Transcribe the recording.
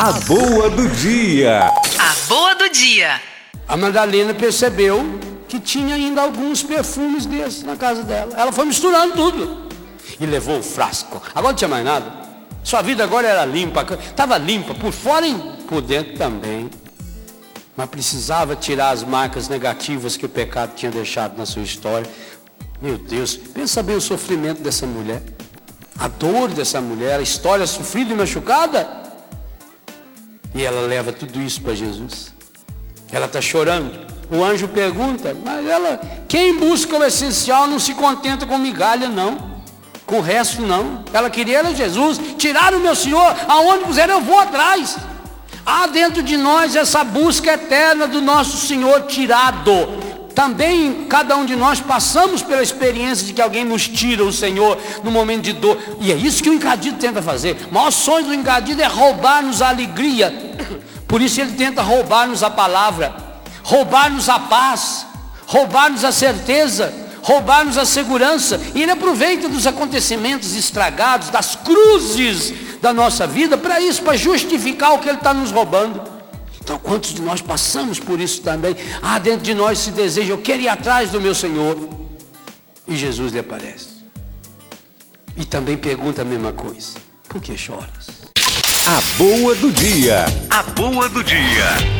A boa do dia. A boa do dia. A Madalena percebeu que tinha ainda alguns perfumes desses na casa dela. Ela foi misturando tudo e levou o frasco. Agora não tinha mais nada. Sua vida agora era limpa, estava limpa por fora e por dentro também. Mas precisava tirar as marcas negativas que o pecado tinha deixado na sua história. Meu Deus, pensa bem o sofrimento dessa mulher, a dor dessa mulher, a história sofrida e machucada. E ela leva tudo isso para Jesus. Ela está chorando. O anjo pergunta, mas ela, quem busca o essencial não se contenta com migalha, não. Com o resto, não. Ela queria era Jesus. Tiraram o meu Senhor, aonde puseram, eu vou atrás. Há dentro de nós essa busca eterna do nosso Senhor tirado também cada um de nós passamos pela experiência de que alguém nos tira o Senhor no momento de dor. E é isso que o encadido tenta fazer. O maior sonho do encadido é roubar-nos a alegria. Por isso ele tenta roubar-nos a palavra, roubar-nos a paz, roubar-nos a certeza, roubar-nos a segurança. E ele aproveita dos acontecimentos estragados, das cruzes da nossa vida, para isso, para justificar o que ele está nos roubando. Então, quantos de nós passamos por isso também? Ah, dentro de nós se deseja, eu quero ir atrás do meu Senhor. E Jesus lhe aparece. E também pergunta a mesma coisa: por que choras? A boa do dia. A boa do dia.